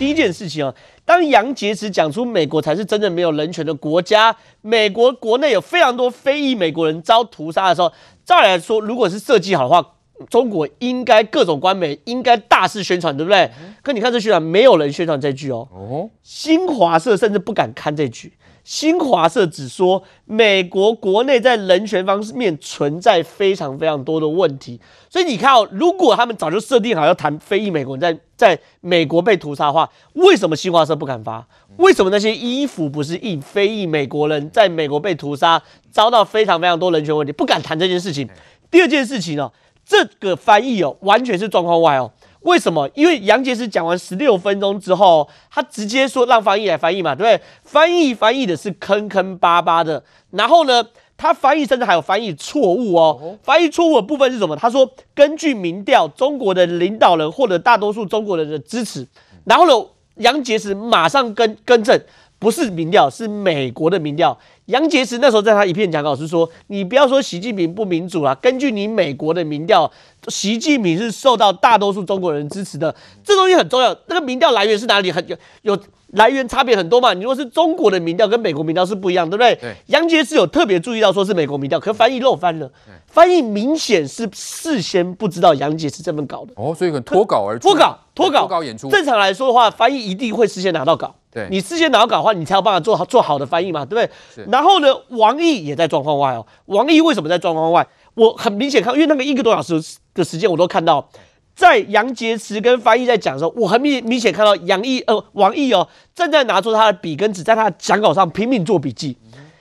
第一件事情啊，当杨洁篪讲出美国才是真正没有人权的国家，美国国内有非常多非裔美国人遭屠杀的时候，再来说，如果是设计好的话，中国应该各种官媒应该大肆宣传，对不对？可你看这宣传，没有人宣传这句哦。哦，新华社甚至不敢看这句。新华社只说美国国内在人权方面存在非常非常多的问题，所以你看哦，如果他们早就设定好要谈非裔美国人在在美国被屠杀的话，为什么新华社不敢发？为什么那些衣服不是印非裔美国人在美国被屠杀，遭到非常非常多人权问题，不敢谈这件事情？第二件事情哦，这个翻译哦，完全是状况外哦。为什么？因为杨洁篪讲完十六分钟之后，他直接说让翻译来翻译嘛，对不对？翻译翻译的是坑坑巴巴的，然后呢，他翻译甚至还有翻译错误哦。翻译错误的部分是什么？他说根据民调，中国的领导人获得大多数中国人的支持，然后呢，杨洁篪马上更更正，不是民调，是美国的民调。杨洁篪那时候在他一片讲稿是说：“你不要说习近平不民主啊，根据你美国的民调，习近平是受到大多数中国人支持的。这东西很重要。那个民调来源是哪里？很有有来源差别很多嘛。你如果是中国的民调跟美国民调是不一样，对不对？对。杨洁篪有特别注意到说是美国民调，可翻译漏翻了。翻译明显是事先不知道杨洁篪这份稿的。哦，所以很脱稿而出。脱稿，脱稿，脱稿演出。正常来说的话，翻译一定会事先拿到稿。”对，你事先拿到稿的话，你才有办法做好做好的翻译嘛，对不对？然后呢，王毅也在状况外哦。王毅为什么在状况外？我很明显看，因为那个一个多小时的时间，我都看到，在杨洁篪跟翻译在讲的时候，我很明明显看到杨毅呃王毅哦正在拿出他的笔跟纸，在他的讲稿上拼命做笔记。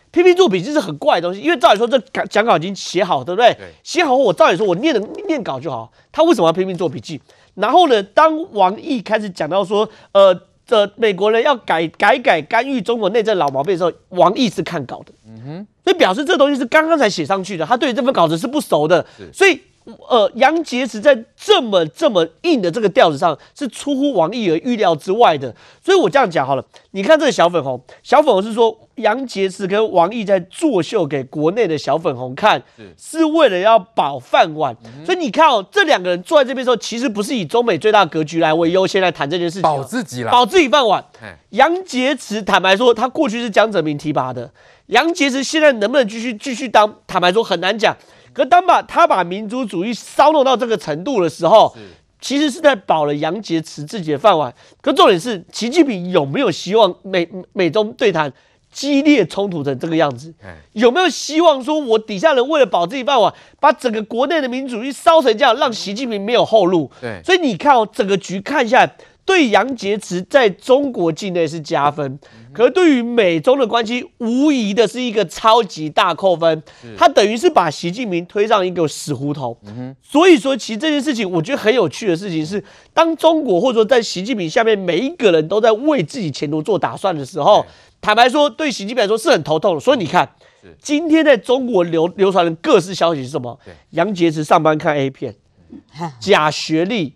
拼命做笔记是很怪的东西，因为照理说这讲稿已经写好，对不对？对。写好后，我照理说我念的念稿就好。他为什么要拼命做笔记？然后呢，当王毅开始讲到说，呃。这美国人要改改改干预中国内政老毛病的时候，王毅是看稿的，嗯哼，所以表示这东西是刚刚才写上去的，他对这份稿子是不熟的，所以。呃，杨洁篪在这么这么硬的这个调子上，是出乎王毅而预料之外的。所以我这样讲好了，你看这个小粉红，小粉红是说杨洁篪跟王毅在作秀给国内的小粉红看，是，是为了要保饭碗。嗯、所以你看哦，这两个人坐在这边的时候，其实不是以中美最大格局来为优先来谈这件事情，保自己了，保自己饭碗。杨洁篪坦白说，他过去是江泽民提拔的，杨洁篪现在能不能继续继续当，坦白说很难讲。可当把他把民族主义烧弄到这个程度的时候，其实是在保了杨洁篪自己的饭碗。可重点是，习近平有没有希望美美中对谈激烈冲突成这个样子？有没有希望说，我底下人为了保自己饭碗，把整个国内的民族主义烧成这样，让习近平没有后路？对，所以你看哦，整个局看下来。对杨洁篪在中国境内是加分，可是对于美中的关系，无疑的是一个超级大扣分。他等于是把习近平推上一个死胡同。所以说，其实这件事情，我觉得很有趣的事情是，当中国或者说在习近平下面每一个人都在为自己前途做打算的时候，坦白说，对习近平来说是很头痛的。所以你看，今天在中国流流传的各式消息是什么？杨洁篪上班看 A 片，假学历。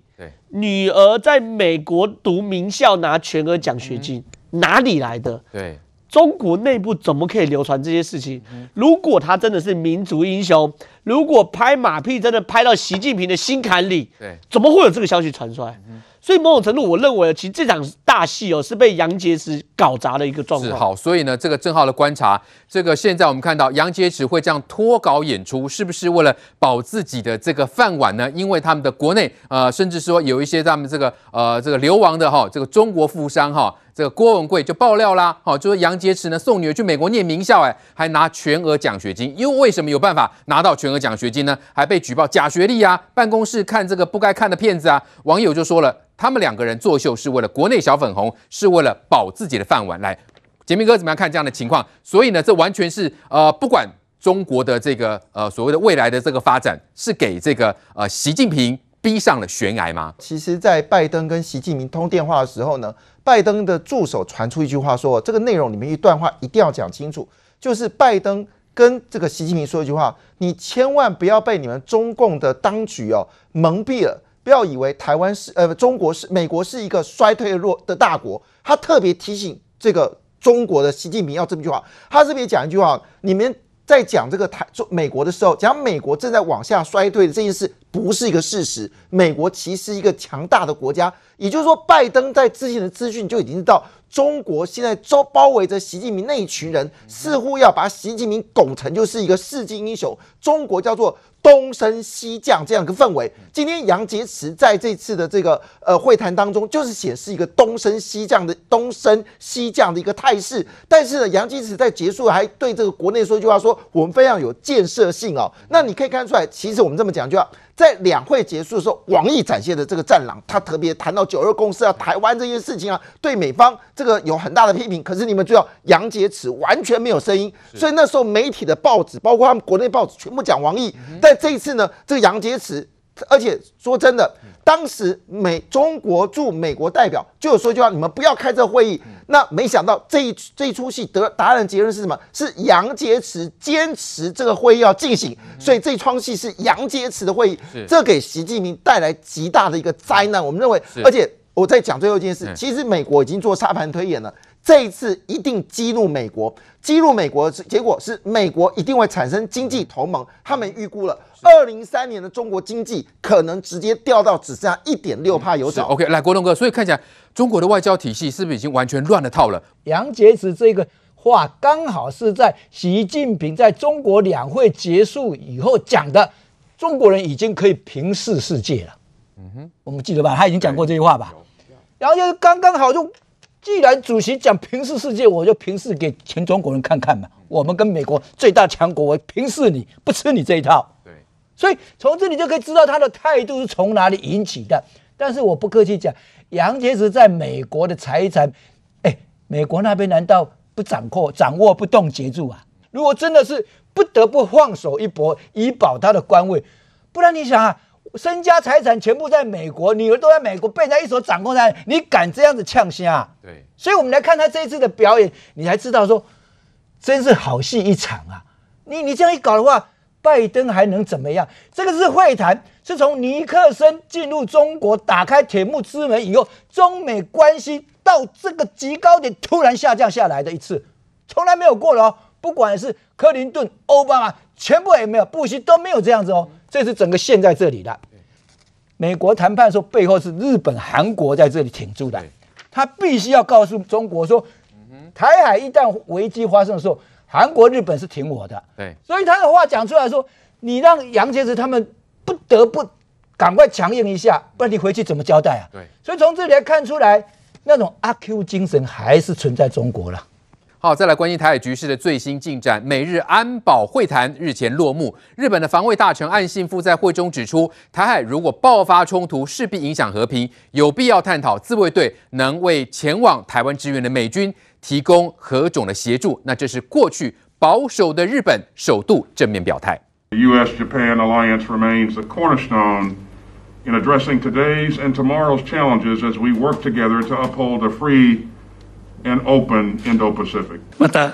女儿在美国读名校拿全额奖学金，嗯，哪里来的？对，中国内部怎么可以流传这些事情？嗯，如果他真的是民族英雄，如果拍马屁真的拍到习近平的心坎里，对，怎么会有这个消息传出来？嗯所以某种程度，我认为其实这场大戏哦，是被杨洁篪搞砸的一个状况。是好，所以呢，这个正浩的观察，这个现在我们看到杨洁篪会这样脱稿演出，是不是为了保自己的这个饭碗呢？因为他们的国内呃，甚至说有一些他们这个呃这个流亡的哈，这个中国富商哈，这个郭文贵就爆料啦，好，就说杨洁篪呢送女儿去美国念名校，哎，还拿全额奖学金。因为为什么有办法拿到全额奖学金呢？还被举报假学历啊，办公室看这个不该看的片子啊，网友就说了。他们两个人作秀是为了国内小粉红，是为了保自己的饭碗。来，洁民哥怎么样看这样的情况？所以呢，这完全是呃，不管中国的这个呃所谓的未来的这个发展，是给这个呃习近平逼上了悬崖吗？其实，在拜登跟习近平通电话的时候呢，拜登的助手传出一句话说，这个内容里面一段话一定要讲清楚，就是拜登跟这个习近平说一句话：你千万不要被你们中共的当局哦蒙蔽了。不要以为台湾是呃中国是美国是一个衰退弱的大国，他特别提醒这个中国的习近平要这么一句话，他特别讲一句话：你们在讲这个台做美国的时候，讲美国正在往下衰退的这件事不是一个事实。美国其实一个强大的国家，也就是说，拜登在之前的资讯就已经知道，中国现在周包围着习近平那一群人，似乎要把习近平拱成就是一个世界英雄。中国叫做。东升西降这样一个氛围，今天杨洁篪在这次的这个呃会谈当中，就是显示一个东升西降的东升西降的一个态势。但是呢，杨洁篪在结束还对这个国内说一句话说，我们非常有建设性哦。那你可以看出来，其实我们这么讲就要。在两会结束的时候，王毅展现的这个战狼，他特别谈到九二共识啊、台湾这件事情啊，对美方这个有很大的批评。可是你们知道，杨洁篪完全没有声音，所以那时候媒体的报纸，包括他们国内报纸，全部讲王毅。但这一次呢，这个杨洁篪。而且说真的，当时美中国驻美国代表就有说一句话：“你们不要开这个会议。”那没想到这一这一出戏得答案的结论是什么？是杨洁篪坚持这个会议要进行，所以这桩戏是杨洁篪的会议，这给习近平带来极大的一个灾难。我们认为，而且我在讲最后一件事，其实美国已经做沙盘推演了。这一次一定激怒美国，激怒美国的结果是美国一定会产生经济同盟。他们预估了二零三年的中国经济可能直接掉到只剩下一点六趴有找。OK，来国栋哥，所以看起来中国的外交体系是不是已经完全乱了套了？杨洁篪这个话刚好是在习近平在中国两会结束以后讲的，中国人已经可以平视世界了。嗯哼，我们记得吧？他已经讲过这句话吧？然后就刚刚好就。既然主席讲平视世界，我就平视给全中国人看看嘛。我们跟美国最大强国，我平视你不吃你这一套。对，所以从这里就可以知道他的态度是从哪里引起的。但是我不客气讲，杨洁篪在美国的财产，哎，美国那边难道不掌握、掌握不动节住啊？如果真的是不得不放手一搏以保他的官位，不然你想啊？身家财产全部在美国，女儿都在美国，被人家一手掌控在，你敢这样子呛声？对，所以我们来看他这一次的表演，你才知道说，真是好戏一场啊！你你这样一搞的话，拜登还能怎么样？这个是会谈，是从尼克森进入中国，打开铁幕之门以后，中美关系到这个极高点突然下降下来的一次，从来没有过了哦。不管是克林顿、奥巴马，全部也没有，布希都没有这样子哦。这是整个线在这里的，美国谈判说背后是日本、韩国在这里挺住的，他必须要告诉中国说，台海一旦危机发生的时候，韩国、日本是挺我的。对，所以他的话讲出来说，你让杨洁篪他们不得不赶快强硬一下，不然你回去怎么交代啊？对，所以从这里来看出来，那种阿 Q 精神还是存在中国了。好，再来关心台海局势的最新进展。美日安保会谈日前落幕，日本的防卫大臣岸信夫在会中指出，台海如果爆发冲突，势必影响和平，有必要探讨自卫队能为前往台湾支援的美军提供何种的协助。那这是过去保守的日本首度正面表态。The U.S.-Japan alliance remains the cornerstone in addressing today's and tomorrow's challenges as we work together to uphold a free. また、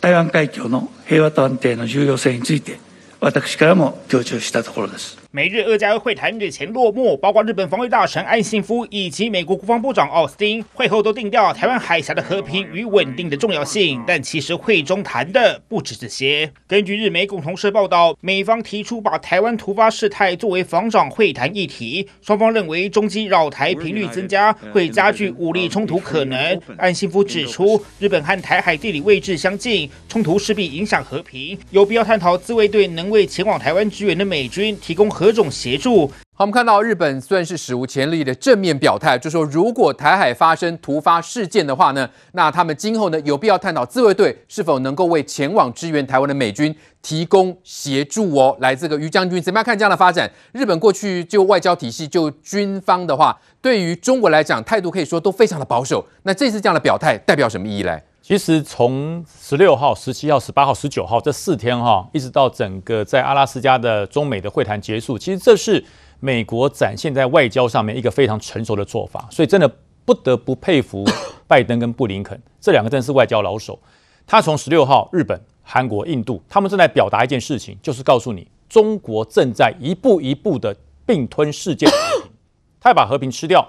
台湾海峡の平和と安定の重要性について、私からも強調したところです。美日二加会谈日前落幕，包括日本防卫大臣岸信夫以及美国国防部长奥斯汀会后都定调台湾海峡的和平与稳定的重要性。但其实会中谈的不止这些。根据日媒共同社报道，美方提出把台湾突发事态作为防长会谈议题，双方认为中机扰台频率增加会加剧武力冲突可能。岸信夫指出，日本和台海地理位置相近，冲突势必影响和平，有必要探讨自卫队能为前往台湾支援的美军提供。何种协助？好，我们看到日本算是史无前例的正面表态，就说如果台海发生突发事件的话呢，那他们今后呢有必要探讨自卫队是否能够为前往支援台湾的美军提供协助哦。来，这个于将军怎么样看这样的发展？日本过去就外交体系就军方的话，对于中国来讲态度可以说都非常的保守。那这次这样的表态代表什么意义嘞？其实从十六号、十七号、十八号、十九号这四天哈，一直到整个在阿拉斯加的中美的会谈结束，其实这是美国展现在外交上面一个非常成熟的做法。所以真的不得不佩服 拜登跟布林肯这两个真是外交老手。他从十六号日本、韩国、印度，他们正在表达一件事情，就是告诉你中国正在一步一步的并吞世界和平，他要把和平吃掉，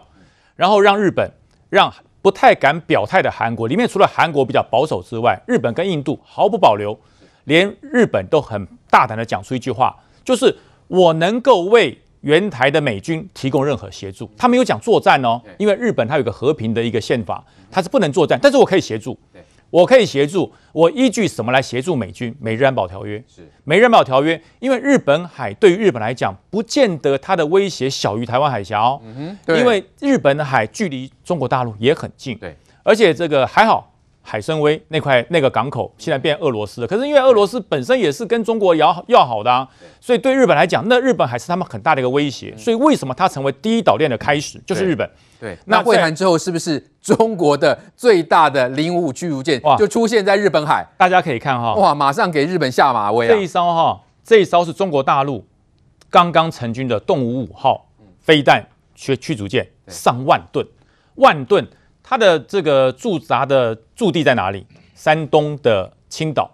然后让日本让。不太敢表态的韩国里面，除了韩国比较保守之外，日本跟印度毫不保留。连日本都很大胆的讲出一句话，就是我能够为援台的美军提供任何协助。他没有讲作战哦，因为日本它有个和平的一个宪法，它是不能作战，但是我可以协助。我可以协助，我依据什么来协助美军？美日安保条约是美日安保条约，因为日本海对于日本来讲，不见得它的威胁小于台湾海峡哦。嗯哼，因为日本的海距离中国大陆也很近。对，而且这个还好，海参崴那块那个港口现在变俄罗斯了。可是因为俄罗斯本身也是跟中国要要好的啊，所以对日本来讲，那日本还是他们很大的一个威胁。所以为什么它成为第一岛链的开始，就是日本。对，那会谈之后是不是中国的最大的零五五驱逐舰就出现在日本海？大家可以看哈，哇，马上给日本下马威啊！这一艘哈，这一艘是中国大陆刚刚成军的动武五号飞弹驱驱逐舰，上万吨，万吨，它的这个驻扎的驻地在哪里？山东的青岛，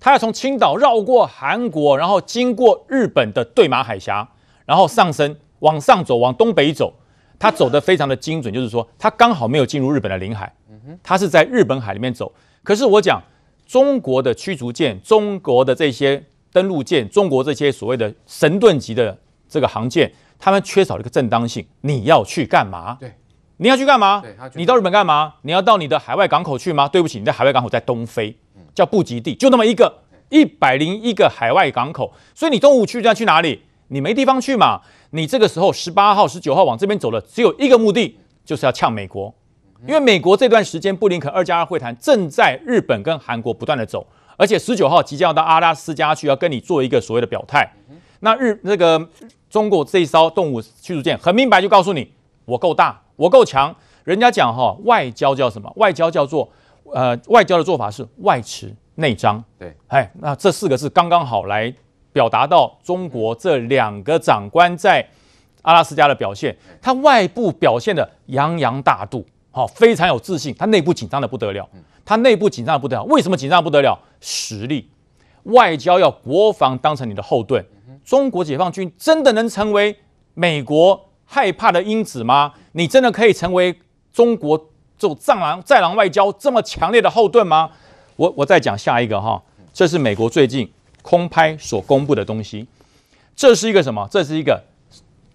它要从青岛绕过韩国，然后经过日本的对马海峡，然后上升往上走，往东北走。他走得非常的精准，就是说他刚好没有进入日本的领海，他是在日本海里面走。可是我讲中国的驱逐舰、中国的这些登陆舰、中国这些所谓的神盾级的这个航舰，他们缺少了一个正当性。你要去干嘛？对，你要去干嘛？你到日本干嘛？你要到你的海外港口去吗？对不起，你在海外港口在东非，叫布吉地，就那么一个一百零一个海外港口，所以你东五区要去哪里？你没地方去嘛？你这个时候十八号、十九号往这边走了，只有一个目的，就是要呛美国，因为美国这段时间布林肯二加二会谈正在日本跟韩国不断的走，而且十九号即将要到阿拉斯加去，要跟你做一个所谓的表态。那日那个中国这一艘动物驱逐舰很明白就告诉你，我够大，我够强。人家讲哈，外交叫什么？外交叫做呃，外交的做法是外弛内张。对，哎，那这四个字刚刚好来。表达到中国这两个长官在阿拉斯加的表现，他外部表现的洋洋大度，好，非常有自信，他内部紧张的不得了，他内部紧张的不得了。为什么紧张的不得了？实力，外交要国防当成你的后盾。中国解放军真的能成为美国害怕的因子吗？你真的可以成为中国这种战狼战狼外交这么强烈的后盾吗？我我再讲下一个哈，这是美国最近。空拍所公布的东西，这是一个什么？这是一个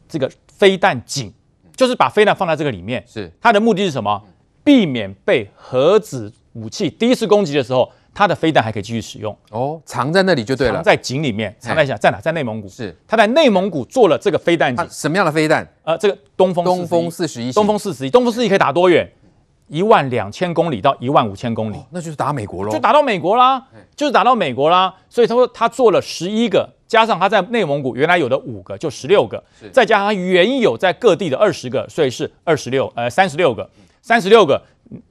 这个飞弹井，就是把飞弹放在这个里面。是它的目的是什么？避免被核子武器第一次攻击的时候，它的飞弹还可以继续使用。哦，藏在那里就对了，藏在井里面，藏在想在哪？在内蒙古。是它在内蒙古做了这个飞弹井。什么样的飞弹？呃，这个东风东风四十一，东风四十一，东风四十一可以打多远？一万两千公里到一万五千公里，哦，那就是打美国喽，就打到美国啦，就是打到美国啦。所以他说他做了十一个，加上他在内蒙古原来有的五个，就十六个，再加上他原有在各地的二十个，所以是二十六，呃，三十六个，三十六个。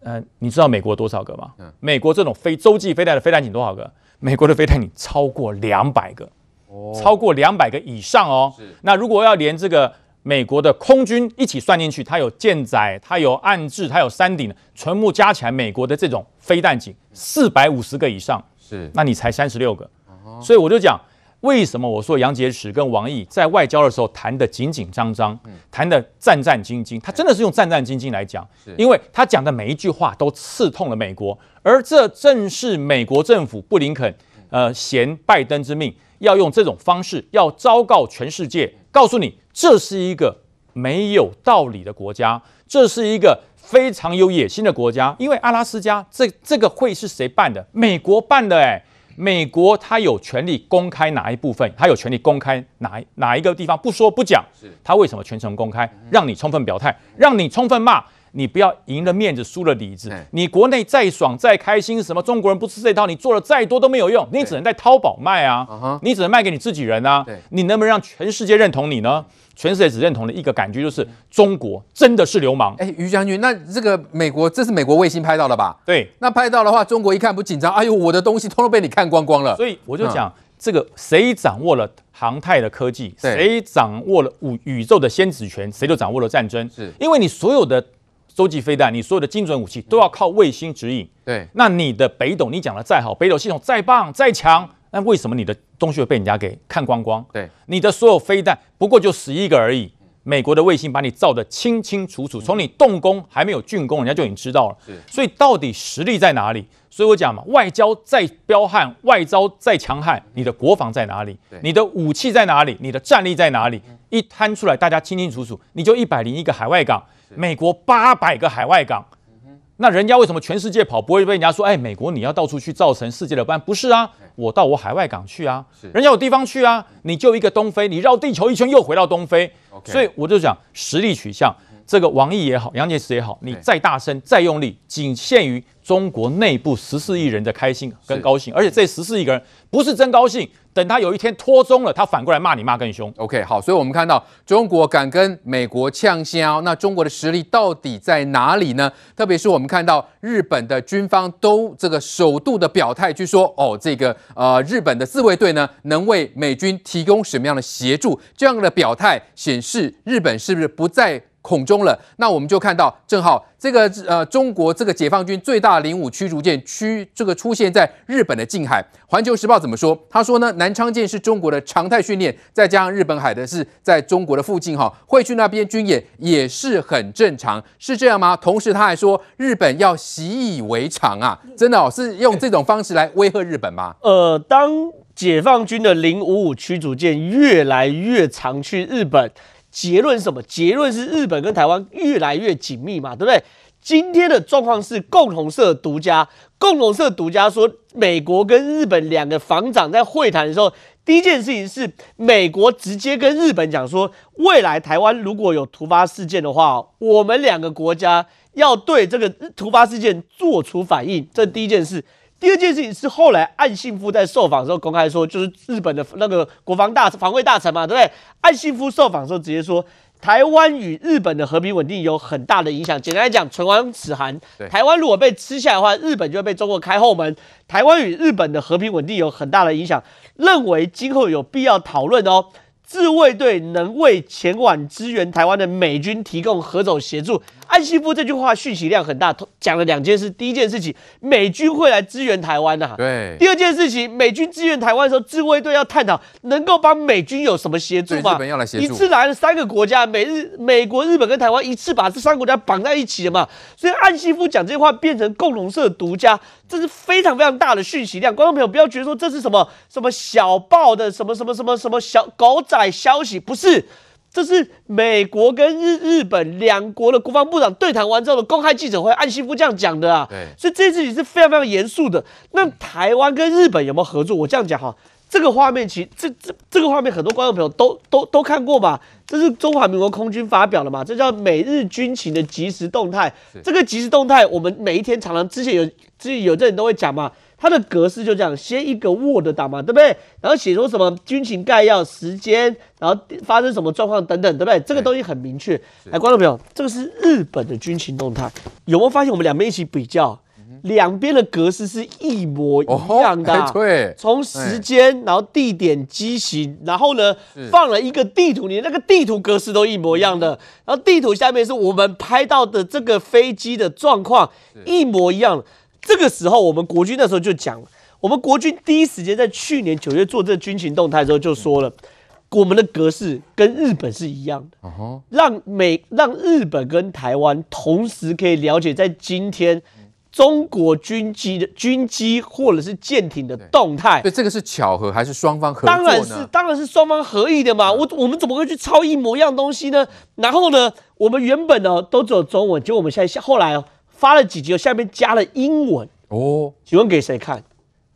呃，你知道美国多少个吗？美国这种非洲际飞弹的飞弹艇多少个？美国的飞弹艇超过两百个，哦，超过两百个以上哦。那如果要连这个。美国的空军一起算进去，它有舰载，它有岸置，它有山顶，全部加起来，美国的这种飞弹艇四百五十个以上，是，那你才三十六个，所以我就讲，为什么我说杨洁篪跟王毅在外交的时候谈得紧紧张张，谈得战战兢兢，他真的是用战战兢兢来讲，因为他讲的每一句话都刺痛了美国，而这正是美国政府布林肯呃嫌拜登之命，要用这种方式要昭告全世界，告诉你。这是一个没有道理的国家，这是一个非常有野心的国家。因为阿拉斯加这这个会是谁办的？美国办的诶，美国他有权利公开哪一部分，他有权利公开哪哪一个地方，不说不讲。他为什么全程公开？让你充分表态，让你充分骂。你不要赢了面子，输了里子。你国内再爽再开心，什么中国人不吃这套，你做了再多都没有用。你只能在淘宝卖啊，你只能卖给你自己人啊。你能不能让全世界认同你呢？全世界只认同的一个感觉就是中国真的是流氓。哎，于将军，那这个美国这是美国卫星拍到的吧？对，那拍到的话，中国一看不紧张？哎呦，我的东西通通被你看光光了。所以我就讲，这个谁掌握了航太的科技，谁掌握了宇宇宙的先子权，谁就掌握了战争。是因为你所有的。洲际飞弹，你所有的精准武器都要靠卫星指引。对，那你的北斗，你讲的再好，北斗系统再棒再强，那为什么你的东西会被人家给看光光？对，你的所有飞弹不过就十一个而已，美国的卫星把你照得清清楚楚，从你动工还没有竣工，人家就已经知道了。所以到底实力在哪里？所以我讲嘛，外交再彪悍，外交再强悍，你的国防在哪里？你的武器在哪里？你的战力在哪里？一摊出来，大家清清楚楚。你就一百零一个海外港，美国八百个海外港。那人家为什么全世界跑不会被人家说？哎，美国你要到处去造成世界的班？不是啊，我到我海外港去啊，人家有地方去啊。你就一个东非，你绕地球一圈又回到东非。所以我就讲实力取向，这个王毅也好，杨洁篪也好，你再大声再用力，仅限于中国内部十四亿人的开心跟高兴，而且这十四亿个人不是真高兴。等他有一天脱中了，他反过来骂你骂更凶。OK，好，所以我们看到中国敢跟美国呛声，那中国的实力到底在哪里呢？特别是我们看到日本的军方都这个首度的表态，据说哦，这个呃日本的自卫队呢能为美军提供什么样的协助？这样的表态显示日本是不是不再恐中了，那我们就看到，正好这个呃，中国这个解放军最大的零五驱逐舰驱这个出现在日本的近海。环球时报怎么说？他说呢，南昌舰是中国的常态训练，再加上日本海的是在中国的附近哈，会去那边军演也是很正常，是这样吗？同时他还说，日本要习以为常啊，真的哦，是用这种方式来威吓日本吗？呃，当解放军的零五五驱逐舰越来越常去日本。结论是什么？结论是日本跟台湾越来越紧密嘛，对不对？今天的状况是共同社独家，共同社独家说，美国跟日本两个防长在会谈的时候，第一件事情是美国直接跟日本讲说，未来台湾如果有突发事件的话，我们两个国家要对这个突发事件做出反应，这第一件事。第二件事情是后来岸信夫在受访的时候公开说，就是日本的那个国防大防卫大臣嘛，对不对？岸信夫受访的时候直接说，台湾与日本的和平稳定有很大的影响。简单来讲，唇亡齿寒。台湾如果被吃下来的话，日本就会被中国开后门。台湾与日本的和平稳定有很大的影响，认为今后有必要讨论哦。自卫队能为前往支援台湾的美军提供何种协助？岸信夫这句话讯息量很大，讲了两件事。第一件事情，美军会来支援台湾呐。对。第二件事情，美军支援台湾的时候，自卫队要探讨能够帮美军有什么协助嘛？日本要来协助。一次来了三个国家，美日、美国、日本跟台湾一次把这三个国家绑在一起了嘛？所以安西夫讲这句话变成共同社独家，这是非常非常大的讯息量。观众朋友不要觉得说这是什么什么小报的什么什么什么什么小狗仔消息，不是。这是美国跟日日本两国的国防部长对谈完之后的公开记者会，岸信夫这样讲的啊。对，所以这件事情是非常非常严肃的。那台湾跟日本有没有合作？我这样讲哈，这个画面其实这这这个画面很多观众朋友都都都看过吧？这是中华民国空军发表的嘛？这叫美日军情的即时动态。这个即时动态，我们每一天常常之前有之前有的人都会讲嘛。它的格式就这样，先一个 Word 档嘛，对不对？然后写出什么军情概要、时间，然后发生什么状况等等，对不对？这个东西很明确。来，观众朋友，这个是日本的军情动态，有没有发现我们两边一起比较，两边的格式是一模一样的？哦、对，从时间，然后地点、机型，然后呢放了一个地图，你那个地图格式都一模一样的。然后地图下面是我们拍到的这个飞机的状况，一模一样。这个时候，我们国军那时候就讲，我们国军第一时间在去年九月做这个军情动态的时候就说了，我们的格式跟日本是一样的，让美让日本跟台湾同时可以了解在今天中国军机的军机或者是舰艇的动态。对，这个是巧合还是双方合？当然是，当然是双方合意的嘛。我我们怎么会去抄一模一样东西呢？然后呢，我们原本呢都只有中文，结果我们现在后来哦。发了几集，下面加了英文哦，请问给谁看？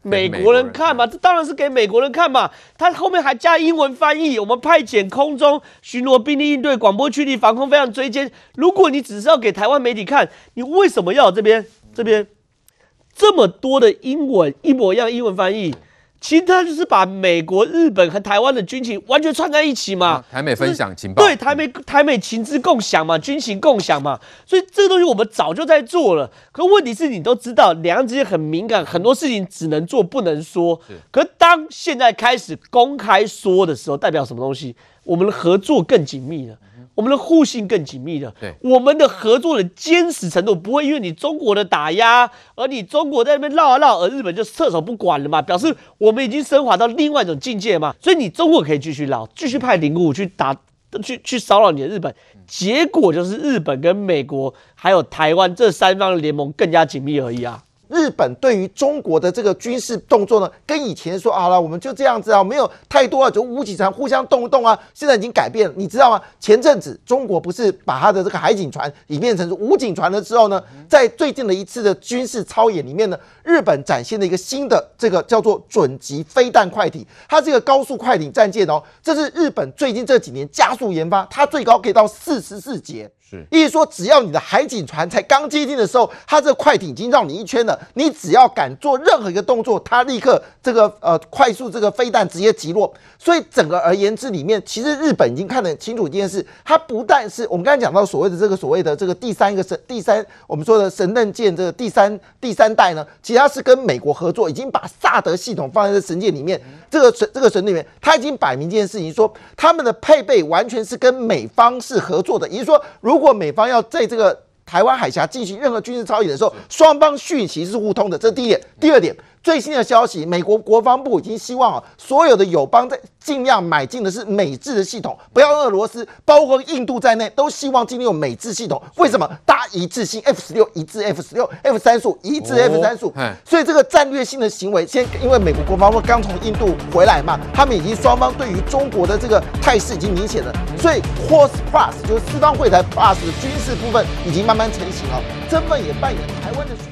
美国人看嘛？这当然是给美国人看嘛。他后面还加英文翻译，我们派遣空中巡逻兵力应对广播驱离防空非常追歼。如果你只是要给台湾媒体看，你为什么要这边这边这么多的英文一模一样英文翻译？其实他就是把美国、日本和台湾的军情完全串在一起嘛，啊、台美分享情报，对，台美台美情资共享嘛，军情共享嘛，所以这个东西我们早就在做了。可问题是你都知道，两岸之间很敏感，很多事情只能做不能说。可当现在开始公开说的时候，代表什么东西？我们的合作更紧密了。我们的互信更紧密了，对，我们的合作的坚实程度不会因为你中国的打压，而你中国在那边绕啊绕，而日本就撤手不管了嘛？表示我们已经升华到另外一种境界嘛？所以你中国可以继续绕，继续派零五去打去去骚扰你的日本，结果就是日本跟美国还有台湾这三方的联盟更加紧密而已啊。日本对于中国的这个军事动作呢，跟以前说好了，我们就这样子啊，没有太多啊，就武警船互相动一动啊，现在已经改变了，你知道吗？前阵子中国不是把他的这个海警船演变成武警船了之后呢，在最近的一次的军事操演里面呢，日本展现了一个新的这个叫做准级飞弹快艇，它这个高速快艇战舰哦，这是日本最近这几年加速研发，它最高可以到四十四节。意思说，只要你的海警船才刚接近的时候，它这快艇已经绕你一圈了。你只要敢做任何一个动作，它立刻这个呃快速这个飞弹直接击落。所以整个而言之，里面其实日本已经看得很清楚一件事，它不但是我们刚才讲到所谓的这个所谓的这个第三个神第三我们说的神盾舰这个第三第三代呢，其实它是跟美国合作，已经把萨德系统放在这神舰里面。这个神这个神里面，它已经摆明一件事情，说他们的配备完全是跟美方是合作的，也就是说，如果美方要在这个台湾海峡进行任何军事操演的时候，双方讯息是互通的，这是第一点。第二点。最新的消息，美国国防部已经希望啊，所有的友邦在尽量买进的是美制的系统，不要俄罗斯，包括印度在内，都希望尽量用美制系统。为什么？大家一致性，F 十六一致，F 十六，F 三十五一致，F 三十五。所以这个战略性的行为，先因为美国国防部刚从印度回来嘛，他们已经双方对于中国的这个态势已经明显了，所以 Horse Plus 就是四方会谈 Plus 的军事部分已经慢慢成型了，这份也扮演台湾的。